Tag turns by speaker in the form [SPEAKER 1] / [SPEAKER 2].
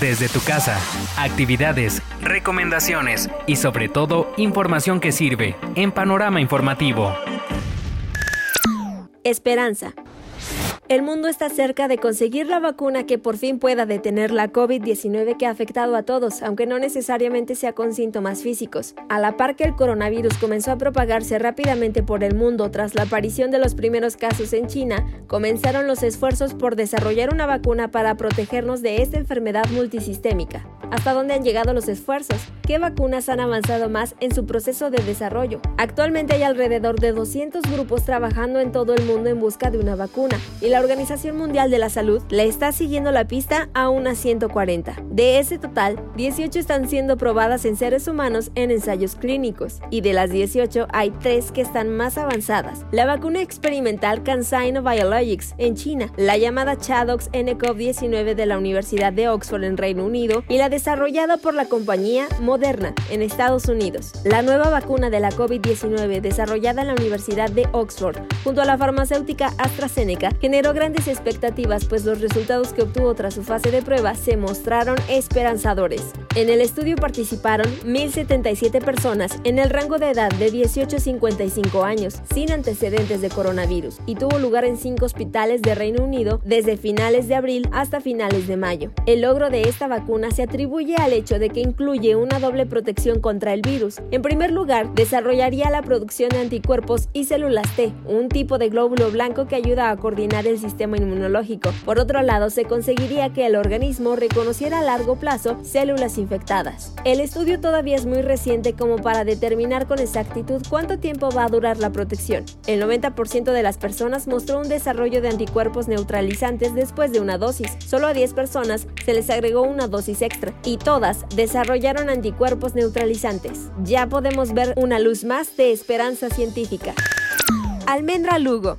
[SPEAKER 1] desde tu casa, actividades, recomendaciones y sobre todo información que sirve en Panorama Informativo.
[SPEAKER 2] Esperanza. El mundo está cerca de conseguir la vacuna que por fin pueda detener la COVID-19 que ha afectado a todos, aunque no necesariamente sea con síntomas físicos. A la par que el coronavirus comenzó a propagarse rápidamente por el mundo tras la aparición de los primeros casos en China, comenzaron los esfuerzos por desarrollar una vacuna para protegernos de esta enfermedad multisistémica. ¿Hasta dónde han llegado los esfuerzos? ¿Qué vacunas han avanzado más en su proceso de desarrollo? Actualmente hay alrededor de 200 grupos trabajando en todo el mundo en busca de una vacuna y la Organización Mundial de la Salud le está siguiendo la pista a unas 140. De ese total, 18 están siendo probadas en seres humanos en ensayos clínicos y de las 18 hay 3 que están más avanzadas. La vacuna experimental CanSino Biologics en China, la llamada Chadox NCOV-19 de la Universidad de Oxford en Reino Unido y la desarrollada por la compañía Moderna en Estados Unidos. La nueva vacuna de la COVID-19 desarrollada en la Universidad de Oxford junto a la farmacéutica AstraZeneca generó grandes expectativas pues los resultados que obtuvo tras su fase de prueba se mostraron esperanzadores. En el estudio participaron 1.077 personas en el rango de edad de 18 a 55 años sin antecedentes de coronavirus y tuvo lugar en cinco hospitales de Reino Unido desde finales de abril hasta finales de mayo. El logro de esta vacuna se atribuye atribuye al hecho de que incluye una doble protección contra el virus. En primer lugar, desarrollaría la producción de anticuerpos y células T, un tipo de glóbulo blanco que ayuda a coordinar el sistema inmunológico. Por otro lado, se conseguiría que el organismo reconociera a largo plazo células infectadas. El estudio todavía es muy reciente como para determinar con exactitud cuánto tiempo va a durar la protección. El 90% de las personas mostró un desarrollo de anticuerpos neutralizantes después de una dosis. Solo a 10 personas se les agregó una dosis extra y todas desarrollaron anticuerpos neutralizantes. Ya podemos ver una luz más de esperanza científica. Almendra Lugo.